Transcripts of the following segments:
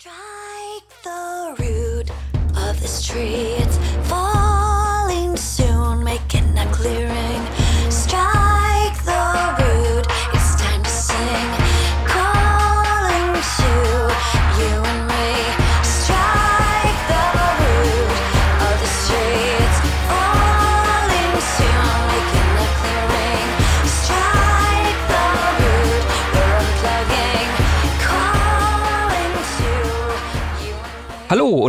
Strike the root of this tree.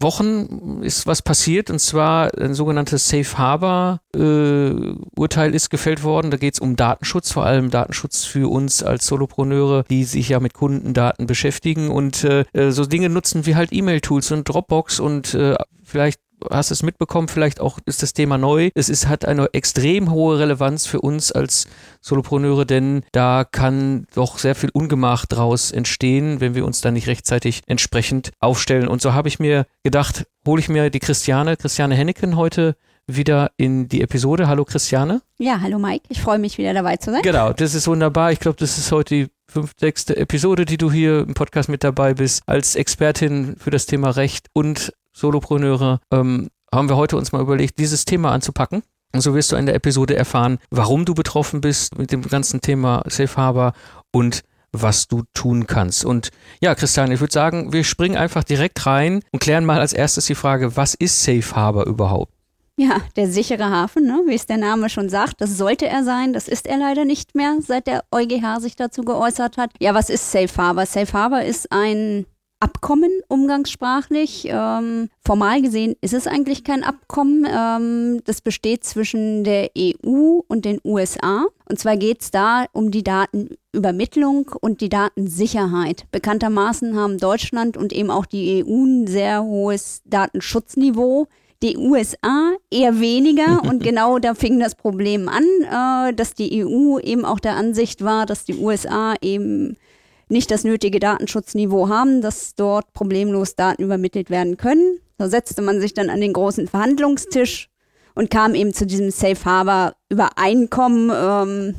Wochen ist was passiert und zwar ein sogenanntes Safe Harbor äh, Urteil ist gefällt worden. Da geht es um Datenschutz, vor allem Datenschutz für uns als Solopreneure, die sich ja mit Kundendaten beschäftigen und äh, äh, so Dinge nutzen wie halt E-Mail-Tools und Dropbox und äh, vielleicht hast es mitbekommen, vielleicht auch ist das Thema neu. Es ist, hat eine extrem hohe Relevanz für uns als Solopreneure, denn da kann doch sehr viel Ungemach draus entstehen, wenn wir uns da nicht rechtzeitig entsprechend aufstellen. Und so habe ich mir gedacht, hole ich mir die Christiane, Christiane Henneken heute wieder in die Episode. Hallo Christiane. Ja, hallo Mike, ich freue mich wieder dabei zu sein. Genau, das ist wunderbar. Ich glaube, das ist heute die fünf, sechste Episode, die du hier im Podcast mit dabei bist. Als Expertin für das Thema Recht und Solopreneure ähm, haben wir heute uns mal überlegt, dieses Thema anzupacken. Und so wirst du in der Episode erfahren, warum du betroffen bist mit dem ganzen Thema Safe Harbor und was du tun kannst. Und ja, Christian, ich würde sagen, wir springen einfach direkt rein und klären mal als erstes die Frage, was ist Safe Harbor überhaupt? Ja, der sichere Hafen, ne? wie es der Name schon sagt, das sollte er sein. Das ist er leider nicht mehr, seit der EuGH sich dazu geäußert hat. Ja, was ist Safe Harbor? Safe Harbor ist ein Abkommen umgangssprachlich. Ähm, formal gesehen ist es eigentlich kein Abkommen. Ähm, das besteht zwischen der EU und den USA. Und zwar geht es da um die Datenübermittlung und die Datensicherheit. Bekanntermaßen haben Deutschland und eben auch die EU ein sehr hohes Datenschutzniveau. Die USA eher weniger und genau da fing das Problem an, äh, dass die EU eben auch der Ansicht war, dass die USA eben nicht das nötige Datenschutzniveau haben, dass dort problemlos Daten übermittelt werden können. Da setzte man sich dann an den großen Verhandlungstisch und kam eben zu diesem Safe Harbor Übereinkommen, ähm,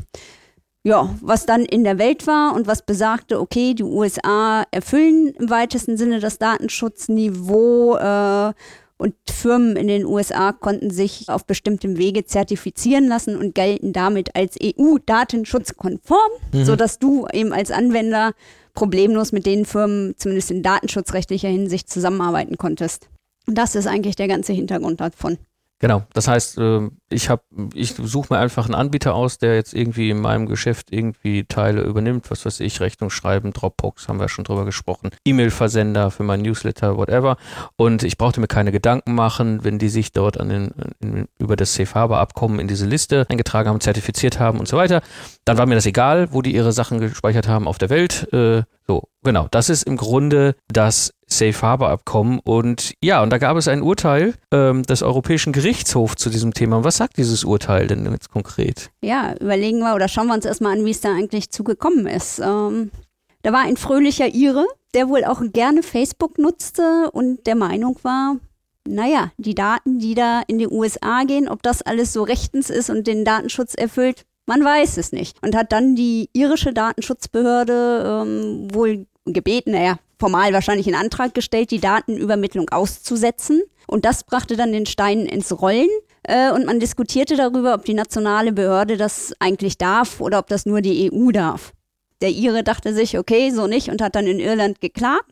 ja, was dann in der Welt war und was besagte, okay, die USA erfüllen im weitesten Sinne das Datenschutzniveau äh, und Firmen in den USA konnten sich auf bestimmtem Wege zertifizieren lassen und gelten damit als EU-datenschutzkonform, Mhm. sodass du eben als Anwender problemlos mit den Firmen zumindest in datenschutzrechtlicher Hinsicht zusammenarbeiten konntest. Und das ist eigentlich der ganze Hintergrund davon. Genau, das heißt, äh, ich habe, ich suche mir einfach einen Anbieter aus, der jetzt irgendwie in meinem Geschäft irgendwie Teile übernimmt, was weiß ich, Rechnung schreiben, Dropbox, haben wir schon drüber gesprochen, E-Mail-Versender für mein Newsletter, whatever. Und ich brauchte mir keine Gedanken machen, wenn die sich dort an den, in, über das Safe Harbor Abkommen in diese Liste eingetragen haben, zertifiziert haben und so weiter. Dann war mir das egal, wo die ihre Sachen gespeichert haben auf der Welt. Äh, so, genau. Das ist im Grunde das Safe Harbor Abkommen. Und ja, und da gab es ein Urteil ähm, des Europäischen Gerichtshofs zu diesem Thema. Was sagt dieses Urteil denn jetzt konkret? Ja, überlegen wir oder schauen wir uns erstmal an, wie es da eigentlich zugekommen ist. Ähm, da war ein fröhlicher Ire, der wohl auch gerne Facebook nutzte und der Meinung war, naja, die Daten, die da in die USA gehen, ob das alles so rechtens ist und den Datenschutz erfüllt, man weiß es nicht. Und hat dann die irische Datenschutzbehörde ähm, wohl gebeten, naja, formal wahrscheinlich in Antrag gestellt, die Datenübermittlung auszusetzen. Und das brachte dann den Stein ins Rollen. Äh, und man diskutierte darüber, ob die nationale Behörde das eigentlich darf oder ob das nur die EU darf. Der Ire dachte sich, okay, so nicht und hat dann in Irland geklagt.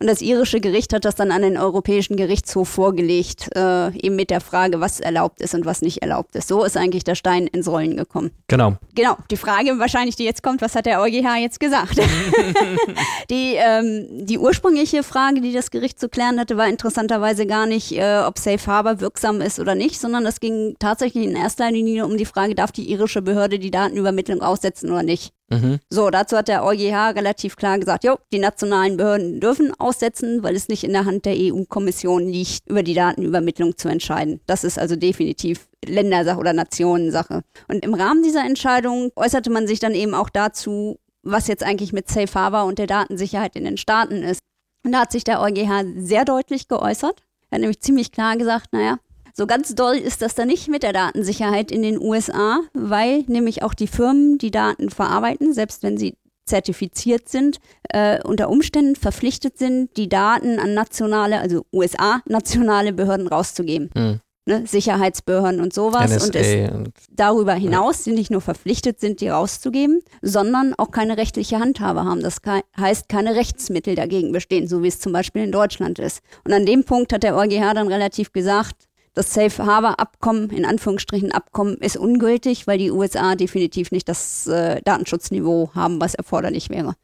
Und das irische Gericht hat das dann an den Europäischen Gerichtshof vorgelegt, äh, eben mit der Frage, was erlaubt ist und was nicht erlaubt ist. So ist eigentlich der Stein ins Rollen gekommen. Genau. Genau, die Frage wahrscheinlich, die jetzt kommt, was hat der EuGH jetzt gesagt? die, ähm, die ursprüngliche Frage, die das Gericht zu klären hatte, war interessanterweise gar nicht, äh, ob Safe Harbor wirksam ist oder nicht, sondern es ging tatsächlich in erster Linie um die Frage, darf die irische Behörde die Datenübermittlung aussetzen oder nicht? Mhm. So, dazu hat der EuGH relativ klar gesagt, jo, die nationalen Behörden dürfen aussetzen, weil es nicht in der Hand der EU-Kommission liegt, über die Datenübermittlung zu entscheiden. Das ist also definitiv Ländersache oder Nationensache. Und im Rahmen dieser Entscheidung äußerte man sich dann eben auch dazu, was jetzt eigentlich mit Safe Harbor und der Datensicherheit in den Staaten ist. Und da hat sich der EuGH sehr deutlich geäußert. Er hat nämlich ziemlich klar gesagt, naja, so ganz doll ist das da nicht mit der Datensicherheit in den USA, weil nämlich auch die Firmen, die Daten verarbeiten, selbst wenn sie zertifiziert sind, äh, unter Umständen verpflichtet sind, die Daten an nationale, also USA-nationale Behörden rauszugeben. Mhm. Ne, Sicherheitsbehörden und sowas. Und es NSA und darüber hinaus, die nicht nur verpflichtet sind, die rauszugeben, sondern auch keine rechtliche Handhabe haben. Das kei- heißt, keine Rechtsmittel dagegen bestehen, so wie es zum Beispiel in Deutschland ist. Und an dem Punkt hat der EuGH dann relativ gesagt, das Safe Harbor Abkommen, in Anführungsstrichen Abkommen, ist ungültig, weil die USA definitiv nicht das äh, Datenschutzniveau haben, was erforderlich wäre.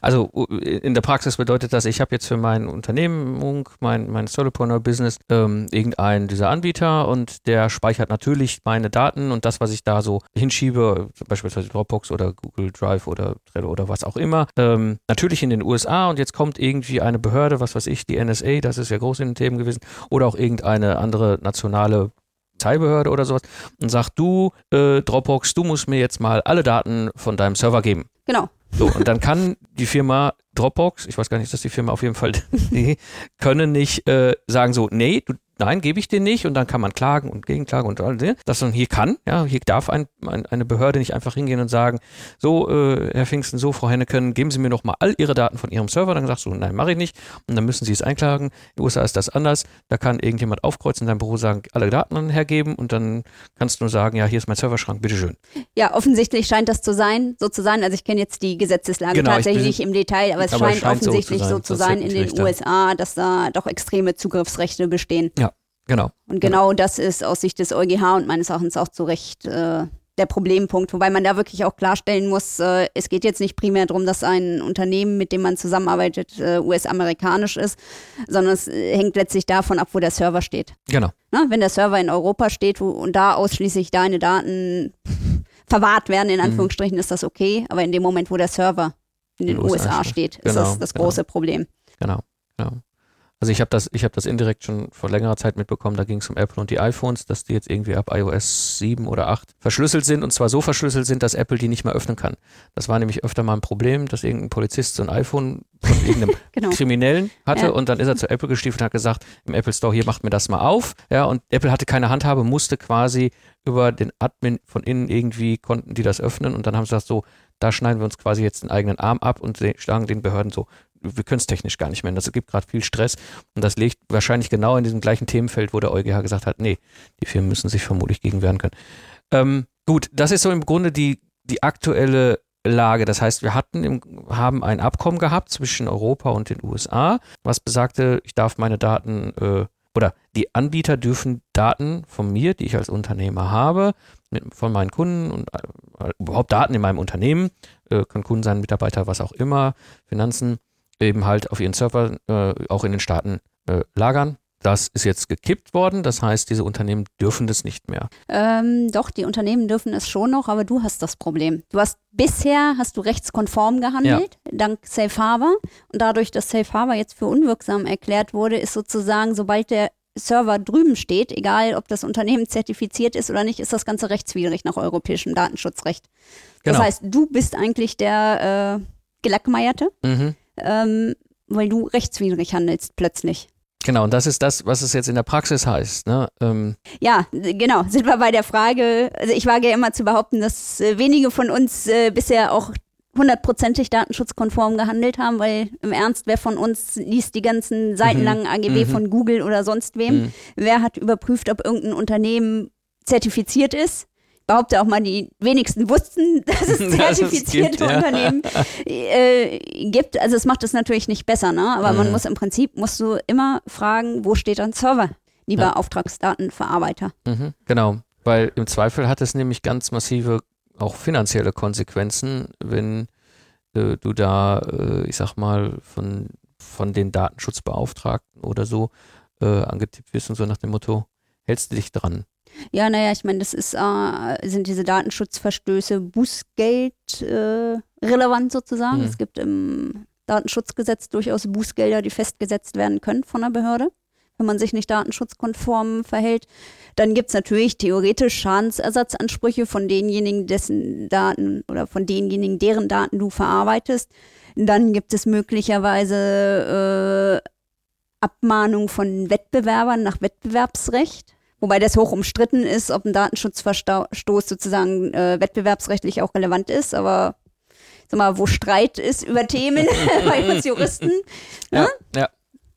Also in der Praxis bedeutet das, ich habe jetzt für meine Unternehmung, mein, mein Solopreneur-Business, ähm, irgendeinen dieser Anbieter und der speichert natürlich meine Daten und das, was ich da so hinschiebe, beispielsweise Dropbox oder Google Drive oder Trello oder was auch immer, ähm, natürlich in den USA und jetzt kommt irgendwie eine Behörde, was weiß ich, die NSA, das ist ja groß in den Themen gewesen, oder auch irgendeine andere nationale Teilbehörde oder sowas und sagt, du, äh, Dropbox, du musst mir jetzt mal alle Daten von deinem Server geben. Genau. So, und dann kann die Firma Dropbox, ich weiß gar nicht, ist das die Firma auf jeden Fall, die können nicht äh, sagen so, nee, du, nein, gebe ich dir nicht. Und dann kann man klagen und gegenklagen und all das, dass man hier kann, ja, hier darf ein, ein, eine Behörde nicht einfach hingehen und sagen, so, äh, Herr Pfingsten, so, Frau Henneken, geben Sie mir doch mal all Ihre Daten von Ihrem Server, dann sagst du, nein, mache ich nicht. Und dann müssen Sie es einklagen, in den USA ist das anders, da kann irgendjemand aufkreuzen in deinem Büro sagen, alle Daten hergeben. Und dann kannst du nur sagen, ja, hier ist mein Serverschrank, bitteschön. Ja, offensichtlich scheint das zu sein, so zu sein. Also ich kenne jetzt die Gesetzeslage Genau, ich tatsächlich nicht im Detail, aber es aber scheint scheint so zu offensichtlich sein, so zu sein in den. USA, dass da doch extreme Zugriffsrechte bestehen. Genau. Und genau das ist aus Sicht des EuGH und meines Erachtens auch zu Recht äh, der Problempunkt, wobei man da wirklich auch klarstellen muss, äh, es geht jetzt nicht primär darum, dass ein Unternehmen, mit dem man zusammenarbeitet, äh, US-amerikanisch ist, sondern es äh, hängt letztlich davon ab, wo der Server steht. Genau. Ne? Wenn der Server in Europa steht wo, und da ausschließlich deine Daten verwahrt werden, Mhm. in Anführungsstrichen, ist das okay, aber in dem Moment, wo der Server in den In USA USA steht. steht, ist Genau, das das genau. große Problem. Genau, genau. Also ich habe das, ich habe das indirekt schon vor längerer Zeit mitbekommen, da ging es um Apple und die iPhones, dass die jetzt irgendwie ab iOS 7 oder 8 verschlüsselt sind und zwar so verschlüsselt sind, dass Apple die nicht mehr öffnen kann. Das war nämlich öfter mal ein Problem, dass irgendein Polizist so ein iPhone von irgendeinem Genau. Kriminellen hatte Ja. und dann ist er zu Apple gestiefelt und hat gesagt, im Apple Store, hier macht mir das mal auf. Ja, und Apple hatte keine Handhabe, musste quasi über den Admin von innen irgendwie, konnten die das öffnen und dann haben sie gesagt, so, da schneiden wir uns quasi jetzt den eigenen Arm ab und sagen den Behörden so, wir können es technisch gar nicht mehr. Das gibt gerade viel Stress und das liegt wahrscheinlich genau in diesem gleichen Themenfeld, wo der EuGH gesagt hat, nee, die Firmen müssen sich vermutlich gegen wehren können. Ähm, gut, das ist so im Grunde die, die aktuelle Lage. Das heißt, wir hatten im, haben ein Abkommen gehabt zwischen Europa und den USA, was besagte, ich darf meine Daten äh, oder die Anbieter dürfen Daten von mir, die ich als Unternehmer habe, mit, von meinen Kunden und äh, überhaupt Daten in meinem Unternehmen, äh, kann Kunden sein, Mitarbeiter, was auch immer, Finanzen, eben halt auf ihren Server äh, auch in den Staaten äh, lagern. Das ist jetzt gekippt worden, das heißt, diese Unternehmen dürfen das nicht mehr. Ähm, doch, die Unternehmen dürfen es schon noch, aber du hast das Problem. Du hast bisher hast du rechtskonform gehandelt, dank Safe Harbor. Und dadurch, dass Safe Harbor jetzt für unwirksam erklärt wurde, ist sozusagen, sobald der Server drüben steht, egal ob das Unternehmen zertifiziert ist oder nicht, ist das Ganze rechtswidrig nach europäischem Datenschutzrecht. Das Genau. heißt, du bist eigentlich der äh, Gelackmeierte, Mhm. Ähm, weil du rechtswidrig handelst plötzlich. Genau, und das ist das, was es jetzt in der Praxis heißt. Ne? Ähm, Ja, genau. Sind wir bei der Frage, also ich wage ja immer zu behaupten, dass äh, wenige von uns äh, bisher auch hundertprozentig datenschutzkonform gehandelt haben, weil im Ernst, wer von uns liest die ganzen seitenlangen AGB Mhm. von Google oder sonst wem? Mhm. Wer hat überprüft, ob irgendein Unternehmen zertifiziert ist? Behaupte auch mal, die wenigsten wussten, dass es zertifizierte gibt, ja. Unternehmen äh, gibt. Also es macht es natürlich nicht besser, ne? aber man Mhm. muss im Prinzip, musst du immer fragen, wo steht ein Server, lieber Ja. Auftragsdatenverarbeiter. Mhm, genau, weil im Zweifel hat es nämlich ganz massive auch finanzielle Konsequenzen, wenn äh, du da, äh, ich sag mal, von, von den Datenschutzbeauftragten oder so äh, angetippt wirst und so nach dem Motto, hältst du dich dran? Ja, naja, ich meine, das ist, äh, sind diese Datenschutzverstöße Bußgeld äh, relevant sozusagen. Mhm. Es gibt im Datenschutzgesetz durchaus Bußgelder, die festgesetzt werden können von der Behörde, wenn man sich nicht datenschutzkonform verhält. Dann gibt es natürlich theoretisch Schadensersatzansprüche von denjenigen, dessen Daten oder von denjenigen, deren Daten du verarbeitest. Dann gibt es möglicherweise äh, Abmahnung von Wettbewerbern nach Wettbewerbsrecht. Wobei das hoch umstritten ist, ob ein Datenschutzverstoß sozusagen äh, wettbewerbsrechtlich auch relevant ist. Aber sag mal, wo Streit ist über Themen bei uns Juristen. Ja, Ne? ja.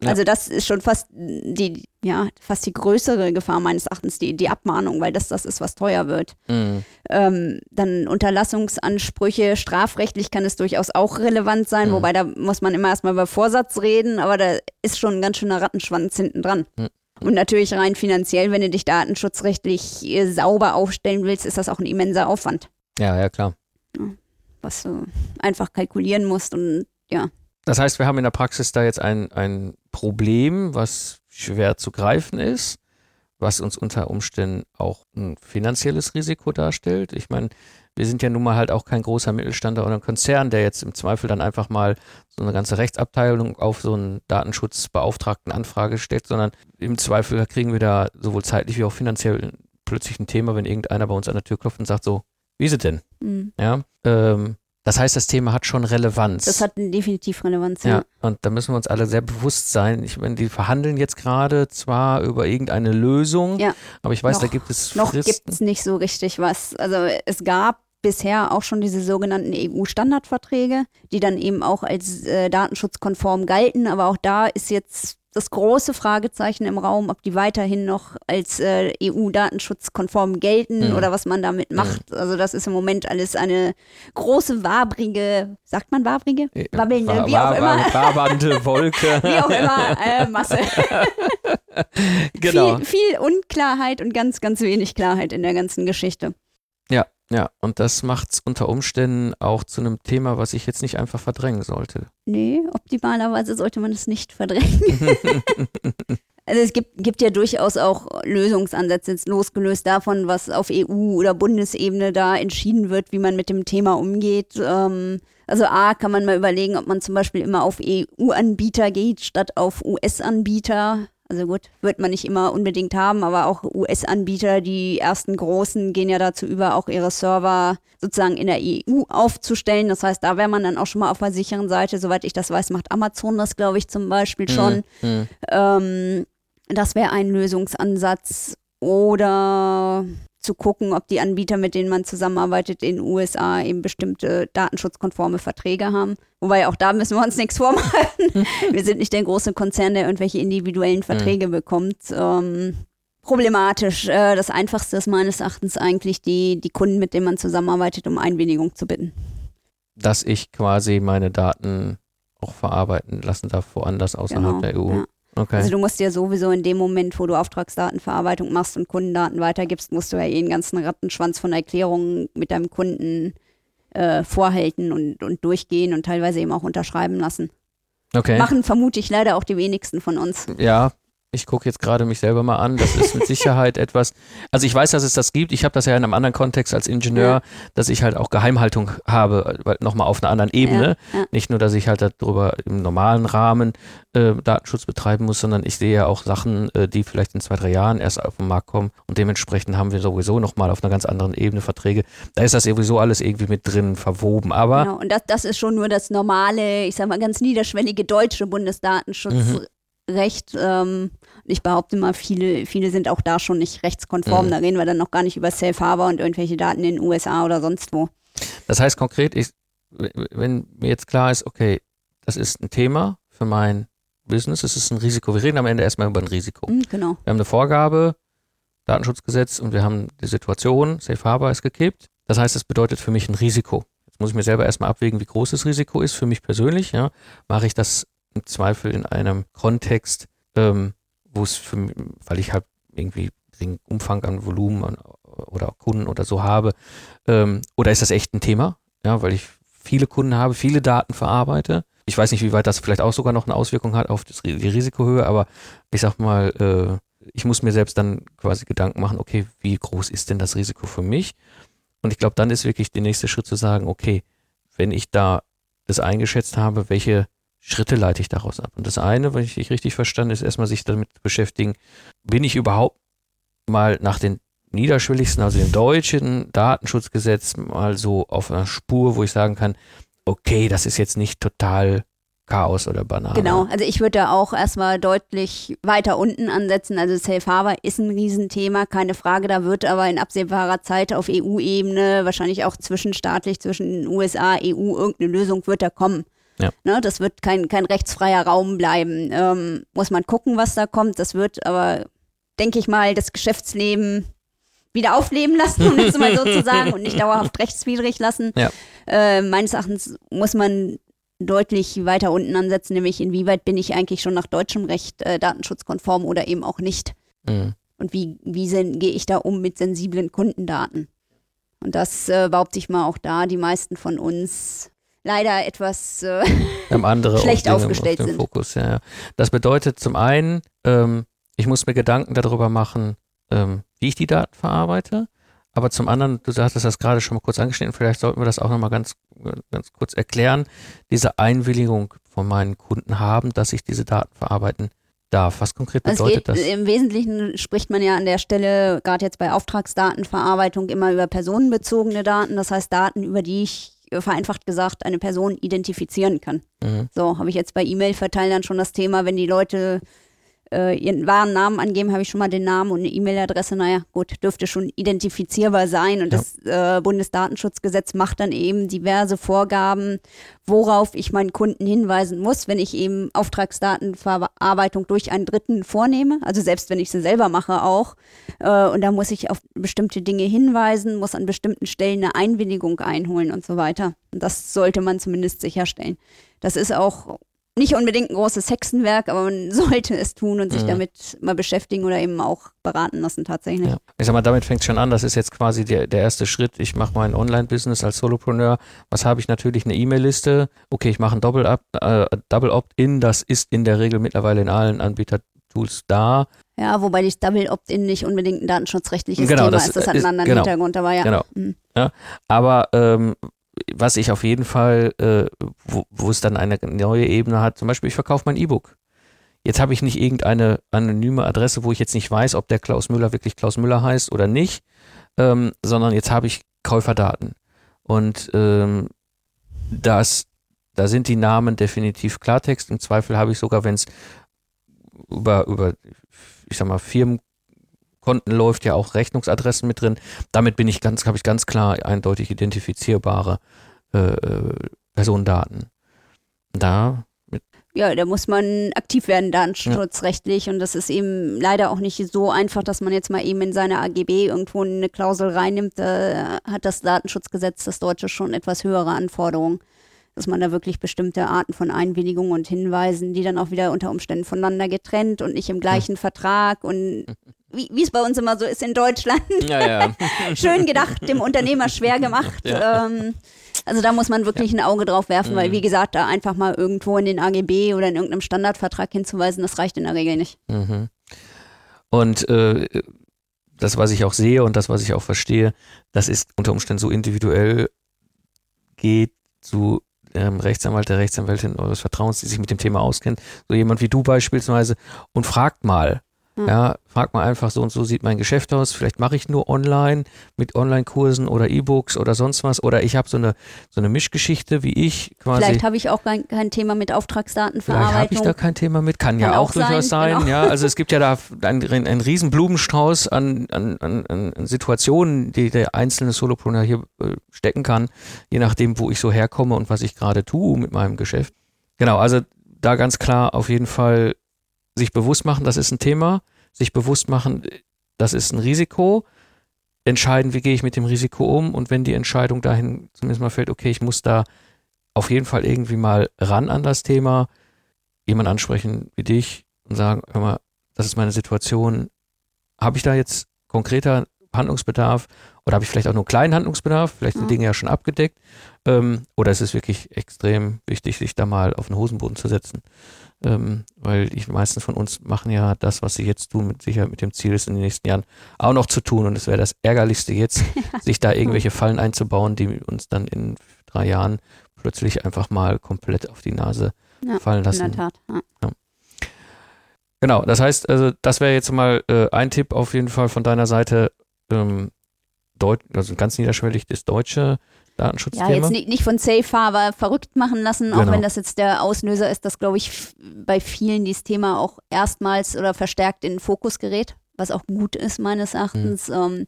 Ja. Also das ist schon fast die, ja, fast die größere Gefahr meines Erachtens, die, die Abmahnung, weil das das ist, was teuer wird. Mhm. Ähm, dann Unterlassungsansprüche, strafrechtlich kann es durchaus auch relevant sein, Mhm. wobei da muss man immer erstmal über Vorsatz reden, aber da ist schon ein ganz schöner Rattenschwanz hinten dran. Mhm. Und natürlich rein finanziell, wenn du dich datenschutzrechtlich äh, sauber aufstellen willst, ist das auch ein immenser Aufwand, ja, ja, klar. was du einfach kalkulieren musst und ja. Das heißt, wir haben in der Praxis da jetzt ein, ein Problem, was schwer zu greifen ist, was uns unter Umständen auch ein finanzielles Risiko darstellt. Ich meine, wir sind ja nun mal halt auch kein großer Mittelständler oder ein Konzern, der jetzt im Zweifel dann einfach mal so eine ganze Rechtsabteilung auf so einen Datenschutzbeauftragten Anfrage stellt, sondern im Zweifel kriegen wir da sowohl zeitlich wie auch finanziell plötzlich ein Thema, wenn irgendeiner bei uns an der Tür klopft und sagt so, wie ist es denn? Mhm. Ja, ähm, das heißt, das Thema hat schon Relevanz. Das hat definitiv Relevanz. Ja, und da müssen wir uns alle sehr bewusst sein. Ich meine, die verhandeln jetzt gerade zwar über irgendeine Lösung, Ja. aber ich weiß, da Noch- gibt es Noch Fristen. gibt es nicht so richtig was. Also es gab bisher auch schon diese sogenannten EU-Standardverträge, die dann eben auch als äh, datenschutzkonform galten. Aber auch da ist jetzt das große Fragezeichen im Raum, ob die weiterhin noch als äh, EU-datenschutzkonform gelten Mhm. oder was man damit macht. Also das ist im Moment alles eine große wabrige, sagt man wabrige? Wabbelnde, Wa- wie auch immer. wa- Wabernde Wolke. Wie auch immer, äh, Masse. genau. Viel, viel Unklarheit und ganz, ganz wenig Klarheit in der ganzen Geschichte. Ja, ja. Und das macht es unter Umständen auch zu einem Thema, was ich jetzt nicht einfach verdrängen sollte. Nee, optimalerweise sollte man es nicht verdrängen. also es gibt, gibt ja durchaus auch Lösungsansätze, jetzt losgelöst davon, was auf EU- oder Bundesebene da entschieden wird, wie man mit dem Thema umgeht. Ähm, also A, kann man mal überlegen, ob man zum Beispiel immer auf EU-Anbieter geht, statt auf US-Anbieter. Also gut, wird man nicht immer unbedingt haben, aber auch US-Anbieter, die ersten großen, gehen ja dazu über, auch ihre Server sozusagen in der EU aufzustellen. Das heißt, da wäre man dann auch schon mal auf der sicheren Seite. Soweit ich das weiß, macht Amazon das, glaube ich, zum Beispiel schon. Hm. Ähm, das wäre ein Lösungsansatz. Oder zu gucken, ob die Anbieter, mit denen man zusammenarbeitet in den USA, eben bestimmte datenschutzkonforme Verträge haben. Wobei auch da müssen wir uns nichts vormachen. wir sind nicht der große Konzern, der irgendwelche individuellen Verträge bekommt. Ähm, problematisch. Äh, das Einfachste ist meines Erachtens eigentlich, die, die Kunden, mit denen man zusammenarbeitet, um Einwilligung zu bitten. Dass ich quasi meine Daten auch verarbeiten lassen darf, woanders außerhalb Genau, der EU. ja. Okay. Also du musst ja sowieso in dem Moment, wo du Auftragsdatenverarbeitung machst und Kundendaten weitergibst, musst du ja eh den ganzen Rattenschwanz von Erklärungen mit deinem Kunden äh, vorhalten und, und durchgehen und teilweise eben auch unterschreiben lassen. okay. Machen vermute ich leider auch die wenigsten von uns. Ja, ich gucke jetzt gerade mich selber mal an. Das ist mit Sicherheit etwas. Also ich weiß, dass es das gibt. Ich habe das ja in einem anderen Kontext als Ingenieur, dass ich halt auch Geheimhaltung habe, weil nochmal auf einer anderen Ebene. Ja, ja. Nicht nur, dass ich halt darüber im normalen Rahmen äh, Datenschutz betreiben muss, sondern ich sehe ja auch Sachen, äh, die vielleicht in zwei, drei Jahren erst auf den Markt kommen. Und dementsprechend haben wir sowieso nochmal auf einer ganz anderen Ebene Verträge. Da ist das sowieso alles irgendwie mit drin verwoben. Aber Genau. Und das, das ist schon nur das normale, ich sag mal, ganz niederschwellige deutsche Bundesdatenschutzrecht. Ähm, ich behaupte mal, viele, viele sind auch da schon nicht rechtskonform. Mhm. Da reden wir dann noch gar nicht über Safe Harbor und irgendwelche Daten in den USA oder sonst wo. Das heißt konkret, ich, wenn mir jetzt klar ist, okay, das ist ein Thema für mein Business, es ist ein Risiko. Wir reden am Ende erstmal über ein Risiko. Hm, genau. Wir haben eine Vorgabe, Datenschutzgesetz und wir haben die Situation, Safe Harbor ist gekippt. Das heißt, es bedeutet für mich ein Risiko. Jetzt muss ich mir selber erstmal abwägen, wie groß das Risiko ist für mich persönlich. Ja. Mache ich das im Zweifel in einem Kontext, ähm, wo es für mich, weil ich halt irgendwie den Umfang an Volumen an, oder Kunden oder so habe, ähm, oder ist das echt ein Thema? Ja, weil ich viele Kunden habe, viele Daten verarbeite. Ich weiß nicht, wie weit das vielleicht auch sogar noch eine Auswirkung hat auf das, die Risikohöhe, aber ich sag mal, äh, ich muss mir selbst dann quasi Gedanken machen, okay, wie groß ist denn das Risiko für mich? Und ich glaube, dann ist wirklich der nächste Schritt zu sagen, okay, wenn ich da das eingeschätzt habe, welche Schritte leite ich daraus ab? Und das eine, wenn ich dich richtig verstanden, ist erstmal sich damit beschäftigen, bin ich überhaupt mal nach den niederschwelligsten, also dem deutschen Datenschutzgesetz mal so auf einer Spur, wo ich sagen kann, okay, das ist jetzt nicht total Chaos oder Banane. Genau, also ich würde da auch erstmal deutlich weiter unten ansetzen. Also Safe Harbor ist ein Riesenthema, keine Frage. Da wird aber in absehbarer Zeit auf EU-Ebene, wahrscheinlich auch zwischenstaatlich zwischen USA, EU, irgendeine Lösung wird da kommen. Ja. Ne, das wird kein, kein rechtsfreier Raum bleiben. Ähm, muss man gucken, was da kommt. Das wird aber, denke ich mal, das Geschäftsleben wieder aufleben lassen, um es mal so zu sagen, und nicht dauerhaft rechtswidrig lassen. Ja. Äh, meines Erachtens muss man deutlich weiter unten ansetzen, nämlich inwieweit bin ich eigentlich schon nach deutschem Recht äh, datenschutzkonform oder eben auch nicht. Mhm. Und wie, wie gehe ich da um mit sensiblen Kundendaten? Und das äh, behaupte ich mal auch da, die meisten von uns leider etwas äh, schlecht Dinge aufgestellt auf sind. Fokus. Ja, ja. Das bedeutet zum einen, ähm, ich muss mir Gedanken darüber machen, ähm, wie ich die Daten verarbeite. Aber zum anderen, du hattest das gerade schon mal kurz angeschnitten, vielleicht sollten wir das auch nochmal ganz, ganz kurz erklären, diese Einwilligung von meinen Kunden haben, dass ich diese Daten verarbeiten darf. Was konkret Also bedeutet es das? geht, Im Wesentlichen spricht man ja an der Stelle, gerade jetzt bei Auftragsdatenverarbeitung, immer über personenbezogene Daten. Das heißt Daten, über die ich vereinfacht gesagt eine Person identifizieren kann. Mhm. So, habe ich jetzt bei E-Mail-Verteilern schon das Thema, wenn die Leute äh, ihren wahren Namen angeben, habe ich schon mal den Namen und eine E-Mail-Adresse. Naja, gut, dürfte schon identifizierbar sein. Und Ja. das äh, Bundesdatenschutzgesetz macht dann eben diverse Vorgaben, worauf ich meinen Kunden hinweisen muss, wenn ich eben Auftragsdatenverarbeitung durch einen Dritten vornehme. Also selbst wenn ich sie selber mache auch. Äh, und da muss ich auf bestimmte Dinge hinweisen, muss an bestimmten Stellen eine Einwilligung einholen und so weiter. Und das sollte man zumindest sicherstellen. Das ist auch nicht unbedingt ein großes Hexenwerk, aber man sollte es tun und sich Mhm. damit mal beschäftigen oder eben auch beraten lassen tatsächlich. Ja. Ich sag mal, damit fängt es schon an. Das ist jetzt quasi der, der erste Schritt. Ich mache mein Online-Business als Solopreneur. Was habe ich natürlich? Eine E-Mail-Liste. Okay, ich mache ein Double, äh, Double Opt-in. Das ist in der Regel mittlerweile in allen Anbietertools da. Ja, wobei das Double Opt-in nicht unbedingt ein datenschutzrechtliches Genau, Thema das ist. Das hat einen ist- anderen genau. Hintergrund, aber ja. Genau. Mhm. Aber ähm, was ich auf jeden Fall, äh, wo, wo es dann eine neue Ebene hat, zum Beispiel, ich verkaufe mein E-Book. Jetzt habe ich nicht irgendeine anonyme Adresse, wo ich jetzt nicht weiß, ob der Klaus Müller wirklich Klaus Müller heißt oder nicht, ähm, sondern jetzt habe ich Käuferdaten. Und ähm, das, da sind die Namen definitiv Klartext. Im Zweifel habe ich sogar, wenn es über, über, ich sag mal, Firmenkonten läuft, ja auch Rechnungsadressen mit drin. Damit bin ich ganz, habe ich ganz klar eindeutig identifizierbare äh, äh, Personendaten. Da Ja, da muss man aktiv werden, datenschutzrechtlich. Und das ist eben leider auch nicht so einfach, dass man jetzt mal eben in seine AGB irgendwo eine Klausel reinnimmt. Da hat das Datenschutzgesetz, das Deutsche, schon etwas höhere Anforderungen. Dass man da wirklich bestimmte Arten von Einwilligungen und Hinweisen, die dann auch wieder unter Umständen voneinander getrennt und nicht im gleichen Vertrag und wie es bei uns immer so ist in Deutschland, ja, ja. schön gedacht, dem Unternehmer schwer gemacht. Ja. Ähm, also da muss man wirklich ein Auge drauf werfen, weil Mhm. wie gesagt, da einfach mal irgendwo in den AGB oder in irgendeinem Standardvertrag hinzuweisen, das reicht in der Regel nicht. Mhm. Und äh, das, was ich auch sehe und das, was ich auch verstehe, das ist unter Umständen so individuell geht zu ähm, Rechtsanwalt, der Rechtsanwältin eures Vertrauens, die sich mit dem Thema auskennt, so jemand wie du beispielsweise, und fragt mal. Hm. Ja, fragt mal einfach so und so sieht mein Geschäft aus. Vielleicht mache ich nur online mit Online-Kursen oder E-Books oder sonst was. Oder ich habe so eine, so eine Mischgeschichte wie ich quasi. Vielleicht habe ich auch kein, kein Thema mit Vielleicht habe ich Auftragsdatenverarbeitung. da kein Thema mit, kann, ja Kann auch, auch durchaus sein, sein. genau. Ja, also es gibt ja da einen, einen riesen Blumenstrauß an, an, an, an Situationen, die der einzelne Solopreneur hier äh, stecken kann, je nachdem, wo ich so herkomme und was ich gerade tue mit meinem Geschäft. Genau, also da ganz klar auf jeden Fall sich bewusst machen, das ist ein Thema, sich bewusst machen, das ist ein Risiko, entscheiden, wie gehe ich mit dem Risiko um und wenn die Entscheidung dahin zumindest mal fällt, okay, ich muss da auf jeden Fall irgendwie mal ran an das Thema, jemand ansprechen wie dich und sagen, hör mal, das ist meine Situation. Habe ich da jetzt konkreter Handlungsbedarf oder habe ich vielleicht auch nur einen kleinen Handlungsbedarf, vielleicht sind Ja. Dinge ja schon abgedeckt ähm, oder ist es wirklich extrem wichtig, sich da mal auf den Hosenboden zu setzen, ähm, weil die meisten von uns machen ja das, was sie jetzt tun, mit Sicherheit mit dem Ziel ist, in den nächsten Jahren auch noch zu tun und es wäre das Ärgerlichste jetzt, sich da irgendwelche Fallen einzubauen, die uns dann in drei Jahren plötzlich einfach mal komplett auf die Nase Ja, fallen In lassen. der Tat. Ja. Genau, das heißt, also das wäre jetzt mal äh, ein Tipp auf jeden Fall von deiner Seite, ähm, Deut also ganz niederschwellig das deutsche Ja, Datenschutzthema. jetzt nicht, nicht von Safe Harbor verrückt machen lassen, auch Genau. wenn das jetzt der Auslöser ist, dass, glaube ich, bei vielen dieses Thema auch erstmals oder verstärkt in den Fokus gerät, was auch gut ist, meines Erachtens. Mhm. Ähm,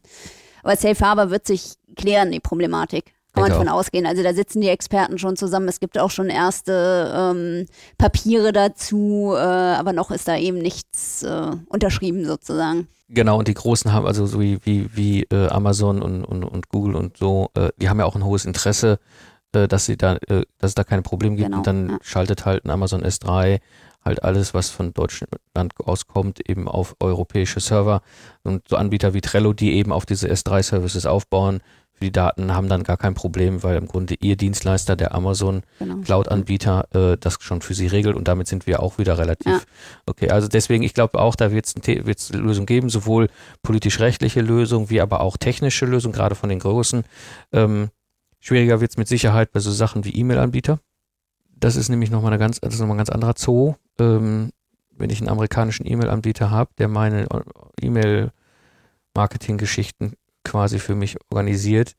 aber Safe Harbor wird sich klären, die Problematik. Kann man Denke von ausgehen. Also da sitzen die Experten schon zusammen. Es gibt auch schon erste ähm, Papiere dazu, äh, aber noch ist da eben nichts äh, unterschrieben sozusagen. Genau, und die Großen haben, also so wie, wie, wie äh, Amazon und, und, und Google und so, äh, die haben ja auch ein hohes Interesse, äh, dass sie da, äh, dass es da keine Probleme gibt. Genau, und dann ja. schaltet halt ein Amazon S3 halt alles, was von Deutschland auskommt, eben auf europäische Server. Und so Anbieter wie Trello, die eben auf diese S3-Services aufbauen, für die Daten haben dann gar kein Problem, weil im Grunde ihr Dienstleister, der Amazon Genau. Cloud-Anbieter äh, das schon für sie regelt und damit sind wir auch wieder relativ Ja. okay. Also deswegen, ich glaube auch, da wird es eine Lösung geben, sowohl politisch-rechtliche Lösungen wie aber auch technische Lösungen, gerade von den Großen. Ähm, schwieriger wird es mit Sicherheit bei so Sachen wie E-Mail-Anbieter. Das ist nämlich nochmal eine ganz, das ist noch mal ein ganz anderer Zoo. Ähm, wenn ich einen amerikanischen E-Mail-Anbieter habe, der meine äh, E-Mail-Marketing-Geschichten quasi für mich organisiert,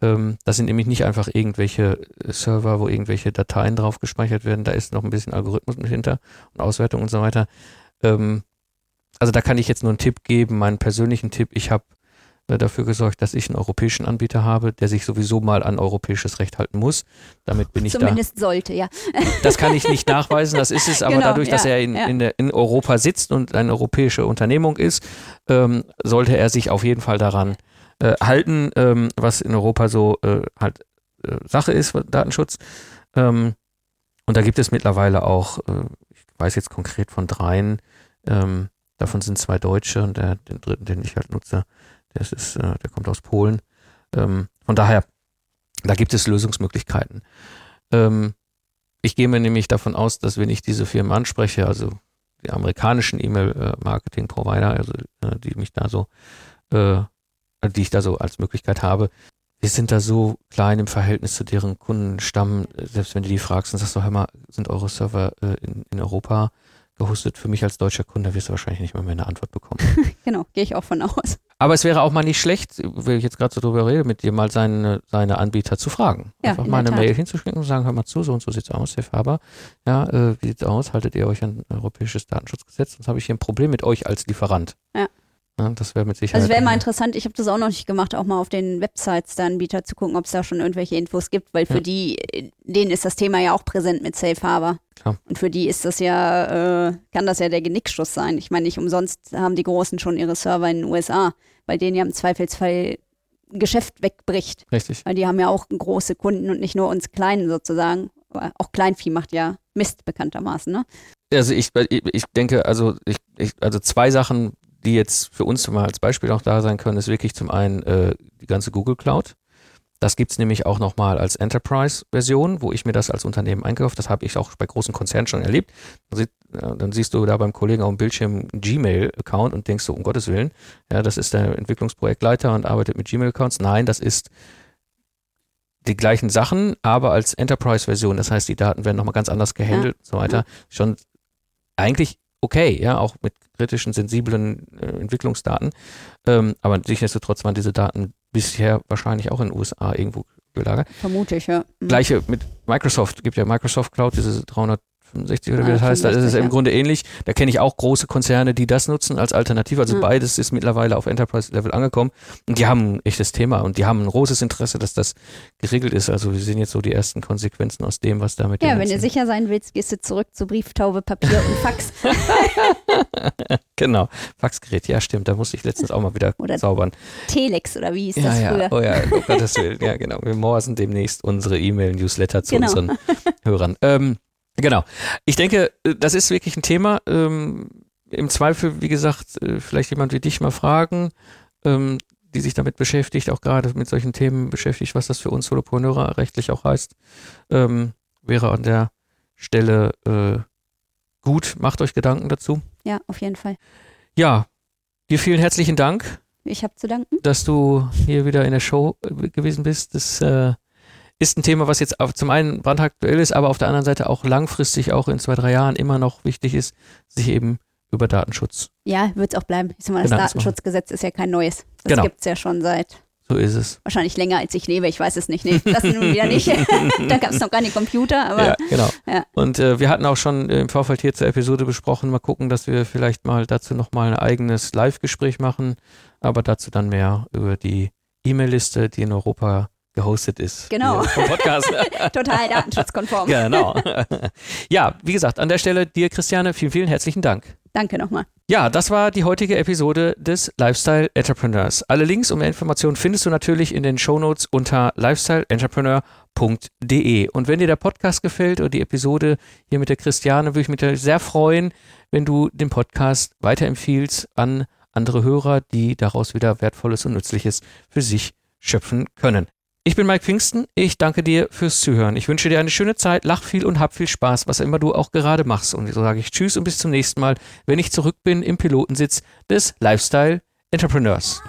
ähm, das sind nämlich nicht einfach irgendwelche äh, Server, wo irgendwelche Dateien drauf gespeichert werden. Da ist noch ein bisschen Algorithmus mit hinter und Auswertung und so weiter. Ähm, also da kann ich jetzt nur einen Tipp geben, meinen persönlichen Tipp. Ich habe äh, dafür gesorgt, dass ich einen europäischen Anbieter habe, der sich sowieso mal an europäisches Recht halten muss. Damit bin ich Zumindest sollte, ja. da. Das kann ich nicht nachweisen, das ist es, aber Genau, dadurch, dass ja, er in, ja. in, der, in Europa sitzt und eine europäische Unternehmung ist, ähm, sollte er sich auf jeden Fall daran äh, halten, ähm, was in Europa so äh, halt äh, Sache ist, Datenschutz. Ähm, und da gibt es mittlerweile auch, äh, ich weiß jetzt konkret von dreien, ähm, davon sind zwei Deutsche und der, den dritten, den ich halt nutze, der ist, äh, der kommt aus Polen. Ähm, von daher, da gibt es Lösungsmöglichkeiten. Ähm, ich gehe mir nämlich davon aus, dass wenn ich diese Firmen anspreche, also die amerikanischen E-Mail-Marketing-Provider, also äh, die mich da so, äh, die ich da so als Möglichkeit habe, die sind da so klein im Verhältnis zu deren Kundenstamm, selbst wenn du die fragst und sagst so, hör mal, sind eure Server äh, in, in Europa gehostet? Für mich als deutscher Kunde wirst du wahrscheinlich nicht mal mehr eine Antwort bekommen. Genau, gehe ich auch von aus. Aber es wäre auch mal nicht schlecht, wenn ich jetzt gerade so drüber rede, mit dir mal seine, seine Anbieter zu fragen. Ja, Einfach in mal eine Tat. Mail hinzuschicken und sagen, hör mal zu, so und so sieht's aus, Safe Harbor. Ja, äh, wie sieht's aus? Haltet ihr euch an europäisches Datenschutzgesetz? Sonst habe ich hier ein Problem mit euch als Lieferant. Ja. Ja, das wäre mit Sicherheit. Also wäre mal interessant, ich habe das auch noch nicht gemacht, auch mal auf den Websites der Anbieter zu gucken, ob es da schon irgendwelche Infos gibt, weil für Ja. die, denen ist das Thema ja auch präsent mit Safe Harbor. Klar. Und für die ist das ja, äh, kann das ja der Genickschuss sein. Ich meine, nicht umsonst haben die Großen schon ihre Server in den USA, bei denen ja im Zweifelsfall Geschäft wegbricht. Richtig. Weil die haben ja auch große Kunden und nicht nur uns Kleinen sozusagen. Aber Auch Kleinvieh macht ja Mist bekanntermaßen, ne? Also ich, ich, ich denke, also ich, ich, also zwei Sachen, die jetzt für uns mal als Beispiel auch da sein können, ist wirklich zum einen äh, die ganze Google Cloud. Das gibt es nämlich auch nochmal als Enterprise-Version, wo ich mir das als Unternehmen eingekauft Das habe ich auch bei großen Konzernen schon erlebt. Dann, sieht, ja, dann siehst du da beim Kollegen auf dem Bildschirm einen Gmail-Account und denkst so, um Gottes Willen, ja, das ist der Entwicklungsprojektleiter und arbeitet mit Gmail-Accounts. Nein, das ist die gleichen Sachen, aber als Enterprise-Version. Das heißt, die Daten werden nochmal ganz anders gehandelt und so weiter. Schon eigentlich okay, ja, auch mit kritischen, sensiblen äh, Entwicklungsdaten. Ähm, aber nichtsdestotrotz waren diese Daten bisher wahrscheinlich auch in den USA irgendwo gelagert. Vermute ich, ja. Mhm. Gleiche mit Microsoft, gibt ja Microsoft Cloud, diese 365 oder wie Ah, das heißt, da ist es 65, im. Grunde ähnlich. Da kenne ich auch große Konzerne, die das nutzen als Alternative. Also Ja. beides ist mittlerweile auf Enterprise-Level angekommen und die haben ein echtes Thema und die haben ein großes Interesse, dass das geregelt ist. Also wir sehen jetzt so die ersten Konsequenzen aus dem, was da mit Ja, wenn du sicher sein willst, gehst du zurück zu Brieftaube, Papier und Fax. Genau, Faxgerät, ja stimmt, da musste ich letztens auch mal wieder Oder zaubern. Telex oder wie hieß Ja, das ja, früher? oh ja, um Gottes Willen, ja genau. Wir morsen demnächst unsere E-Mail-Newsletter zu Genau. unseren Hörern. Ähm, genau, ich denke, äh, das ist wirklich ein Thema. Ähm, Im Zweifel, wie gesagt, äh, vielleicht jemand wie dich mal fragen. Ähm, die sich damit beschäftigt, auch gerade mit solchen Themen beschäftigt, was das für uns Solopreneure rechtlich auch heißt, ähm, wäre an der Stelle äh, gut. Macht euch Gedanken dazu. Ja, auf jeden Fall. Ja, dir vielen herzlichen Dank, Ich habe zu danken. dass du hier wieder in der Show äh, gewesen bist. Das äh, ist ein Thema, was jetzt auf, zum einen brandaktuell ist, aber auf der anderen Seite auch langfristig, auch in zwei, drei Jahren immer noch wichtig ist, sich eben über Datenschutz. Ja, wird es auch bleiben. Ich sag mal, das machen. Datenschutzgesetz ist ja kein neues. Das Genau. gibt's ja schon seit So ist es. wahrscheinlich länger, als ich lebe. Ich weiß es nicht. Nee, das nun wieder nicht. da gab es noch keine Computer, aber ja, genau. ja. Und äh, wir hatten auch schon im Vorfeld hier zur Episode besprochen, mal gucken, dass wir vielleicht mal dazu nochmal ein eigenes Live-Gespräch machen, aber dazu dann mehr über die E-Mail-Liste, die in Europa gehostet ist. Genau. Vom Podcast. total datenschutzkonform. genau. ja, wie gesagt, an der Stelle dir, Christiane, vielen, vielen herzlichen Dank. Danke nochmal. Ja, das war die heutige Episode des Lifestyle Entrepreneurs. Alle Links und mehr Informationen findest du natürlich in den Shownotes unter lifestyleentrepreneur.de. Und wenn dir der Podcast gefällt oder die Episode hier mit der Christiane, würde ich mich sehr freuen, wenn du den Podcast weiterempfiehlst an andere Hörer, die daraus wieder Wertvolles und Nützliches für sich schöpfen können. Ich bin Mike Pfingsten. Ich danke dir fürs Zuhören. Ich wünsche dir eine schöne Zeit, lach viel und hab viel Spaß, was immer du auch gerade machst. Und so sage ich Tschüss und bis zum nächsten Mal, wenn ich zurück bin im Pilotensitz des Lifestyle Entrepreneurs.